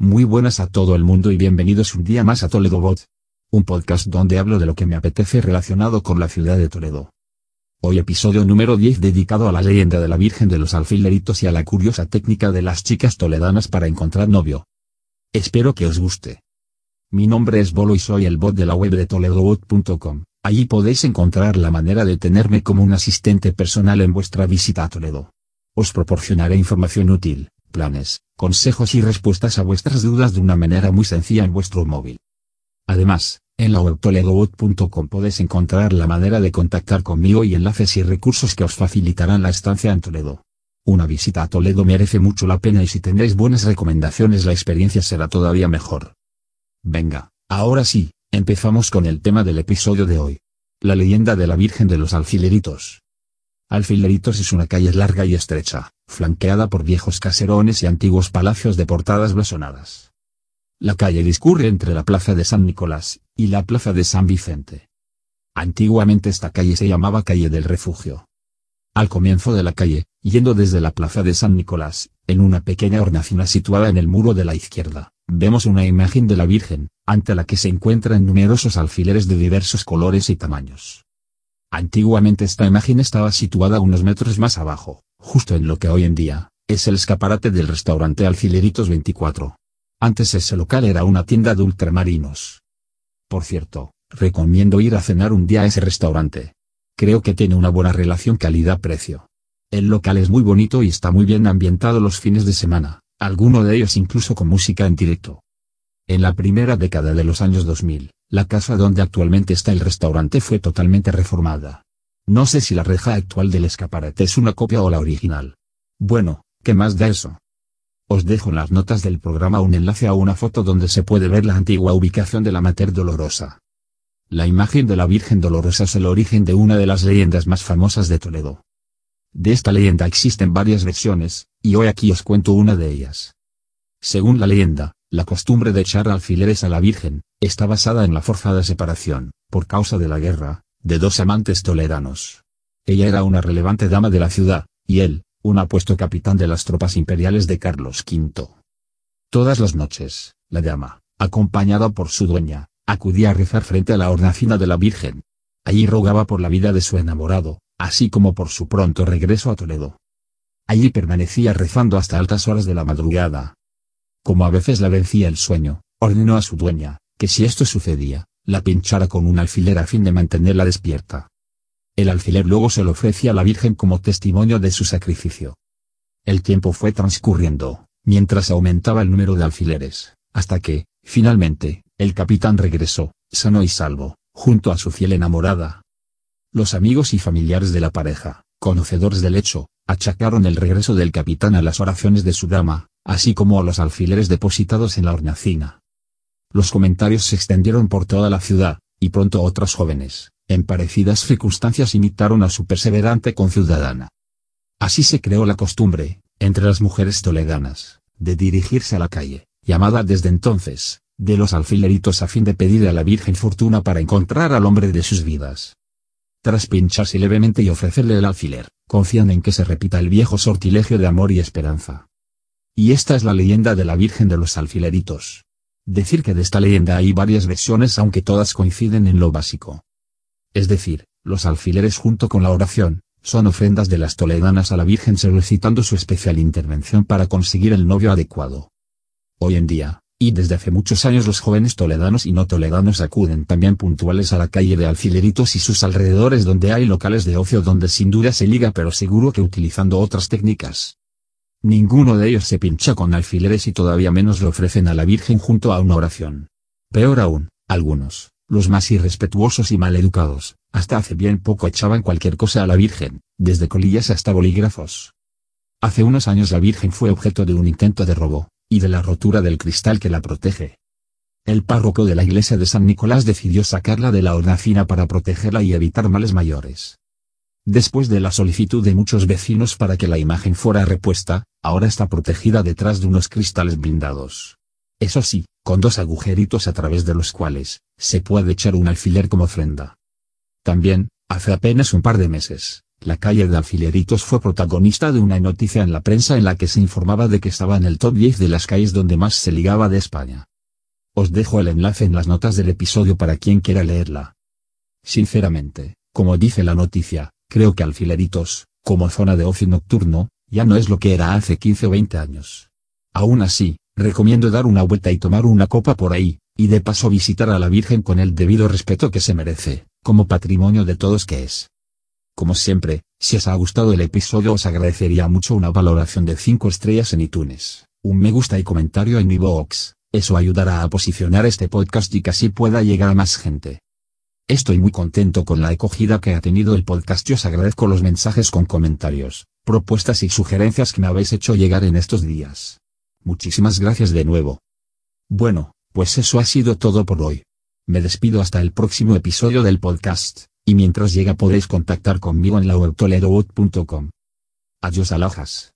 Muy buenas a todo el mundo y bienvenidos un día más a Toledo Bot. Un podcast donde hablo de lo que me apetece relacionado con la ciudad de Toledo. Hoy episodio número 10 dedicado a la leyenda de la Virgen de los Alfileritos y a la curiosa técnica de las chicas toledanas para encontrar novio. Espero que os guste. Mi nombre es Bolo y soy el bot de la web de toledobot.com. Allí podéis encontrar la manera de tenerme como un asistente personal en vuestra visita a Toledo. Os proporcionaré información útil, planes, consejos y respuestas a vuestras dudas de una manera muy sencilla en vuestro móvil. Además, en la web toledobot.com podéis encontrar la manera de contactar conmigo y enlaces y recursos que os facilitarán la estancia en Toledo. Una visita a Toledo merece mucho la pena y si tendréis buenas recomendaciones la experiencia será todavía mejor. Venga, ahora sí, empezamos con el tema del episodio de hoy. La leyenda de la Virgen de los Alfileritos. Alfileritos es una calle larga y estrecha, flanqueada por viejos caserones y antiguos palacios de portadas blasonadas. La calle discurre entre la Plaza de San Nicolás y la Plaza de San Vicente. Antiguamente esta calle se llamaba Calle del Refugio. Al comienzo de la calle, yendo desde la Plaza de San Nicolás, en una pequeña hornacina situada en el muro de la izquierda, vemos una imagen de la Virgen, ante la que se encuentran numerosos alfileres de diversos colores y tamaños. Antiguamente esta imagen estaba situada unos metros más abajo, justo en lo que hoy en día, es el escaparate del restaurante Alfileritos 24. Antes ese local era una tienda de ultramarinos. Por cierto, recomiendo ir a cenar un día a ese restaurante. Creo que tiene una buena relación calidad-precio. El local es muy bonito y está muy bien ambientado los fines de semana, alguno de ellos incluso con música en directo. En la primera década de los años 2000, la casa donde actualmente está el restaurante fue totalmente reformada. No sé si la reja actual del escaparate es una copia o la original. Bueno, ¿qué más da eso? Os dejo en las notas del programa un enlace a una foto donde se puede ver la antigua ubicación de la Mater Dolorosa. La imagen de la Virgen Dolorosa es el origen de una de las leyendas más famosas de Toledo. De esta leyenda existen varias versiones, y hoy aquí os cuento una de ellas. Según la leyenda, la costumbre de echar alfileres a la Virgen, está basada en la forzada separación, por causa de la guerra, de dos amantes toledanos. Ella era una relevante dama de la ciudad, y él, un apuesto capitán de las tropas imperiales de Carlos V. Todas las noches, la dama, acompañada por su dueña, acudía a rezar frente a la hornacina de la Virgen. Allí rogaba por la vida de su enamorado, así como por su pronto regreso a Toledo. Allí permanecía rezando hasta altas horas de la madrugada, como a veces la vencía el sueño, ordenó a su dueña, que si esto sucedía, la pinchara con un alfiler a fin de mantenerla despierta. El alfiler luego se lo ofrecía a la Virgen como testimonio de su sacrificio. El tiempo fue transcurriendo, mientras aumentaba el número de alfileres, hasta que, finalmente, el capitán regresó, sano y salvo, junto a su fiel enamorada. Los amigos y familiares de la pareja, conocedores del hecho, achacaron el regreso del capitán a las oraciones de su dama, así como a los alfileres depositados en la hornacina. Los comentarios se extendieron por toda la ciudad, y pronto otros jóvenes, en parecidas circunstancias imitaron a su perseverante conciudadana. Así se creó la costumbre, entre las mujeres toledanas, de dirigirse a la calle, llamada desde entonces, de los alfileritos a fin de pedir a la Virgen fortuna para encontrar al hombre de sus vidas. Tras pincharse levemente y ofrecerle el alfiler, confían en que se repita el viejo sortilegio de amor y esperanza. Y esta es la leyenda de la Virgen de los Alfileritos. Decir que de esta leyenda hay varias versiones aunque todas coinciden en lo básico. Es decir, los alfileres junto con la oración, son ofrendas de las toledanas a la Virgen solicitando su especial intervención para conseguir el novio adecuado. Hoy en día, y desde hace muchos años los jóvenes toledanos y no toledanos acuden también puntuales a la calle de Alfileritos y sus alrededores donde hay locales de ocio donde sin duda se liga pero seguro que utilizando otras técnicas. Ninguno de ellos se pincha con alfileres y todavía menos le ofrecen a la Virgen junto a una oración. Peor aún, algunos, los más irrespetuosos y maleducados, hasta hace bien poco echaban cualquier cosa a la Virgen, desde colillas hasta bolígrafos. Hace unos años la Virgen fue objeto de un intento de robo, y de la rotura del cristal que la protege. El párroco de la iglesia de San Nicolás decidió sacarla de la hornacina para protegerla y evitar males mayores. Después de la solicitud de muchos vecinos para que la imagen fuera repuesta, ahora está protegida detrás de unos cristales blindados. Eso sí, con dos agujeritos a través de los cuales, se puede echar un alfiler como ofrenda. También, hace apenas un par de meses, la calle de Alfileritos fue protagonista de una noticia en la prensa en la que se informaba de que estaba en el top 10 de las calles donde más se ligaba de España. Os dejo el enlace en las notas del episodio para quien quiera leerla. Sinceramente, como dice la noticia, creo que Alfileritos, como zona de ocio nocturno, ya no es lo que era hace 15 o 20 años. Aún así, recomiendo dar una vuelta y tomar una copa por ahí, y de paso visitar a la Virgen con el debido respeto que se merece, como patrimonio de todos que es. Como siempre, si os ha gustado el episodio os agradecería mucho una valoración de 5 estrellas en iTunes, un me gusta y comentario en mi box, eso ayudará a posicionar este podcast y que así pueda llegar a más gente. Estoy muy contento con la acogida que ha tenido el podcast y os agradezco los mensajes con comentarios, propuestas y sugerencias que me habéis hecho llegar en estos días. Muchísimas gracias de nuevo. Bueno, pues eso ha sido todo por hoy. Me despido hasta el próximo episodio del podcast y mientras llega podéis contactar conmigo en la web. Adiós alojas.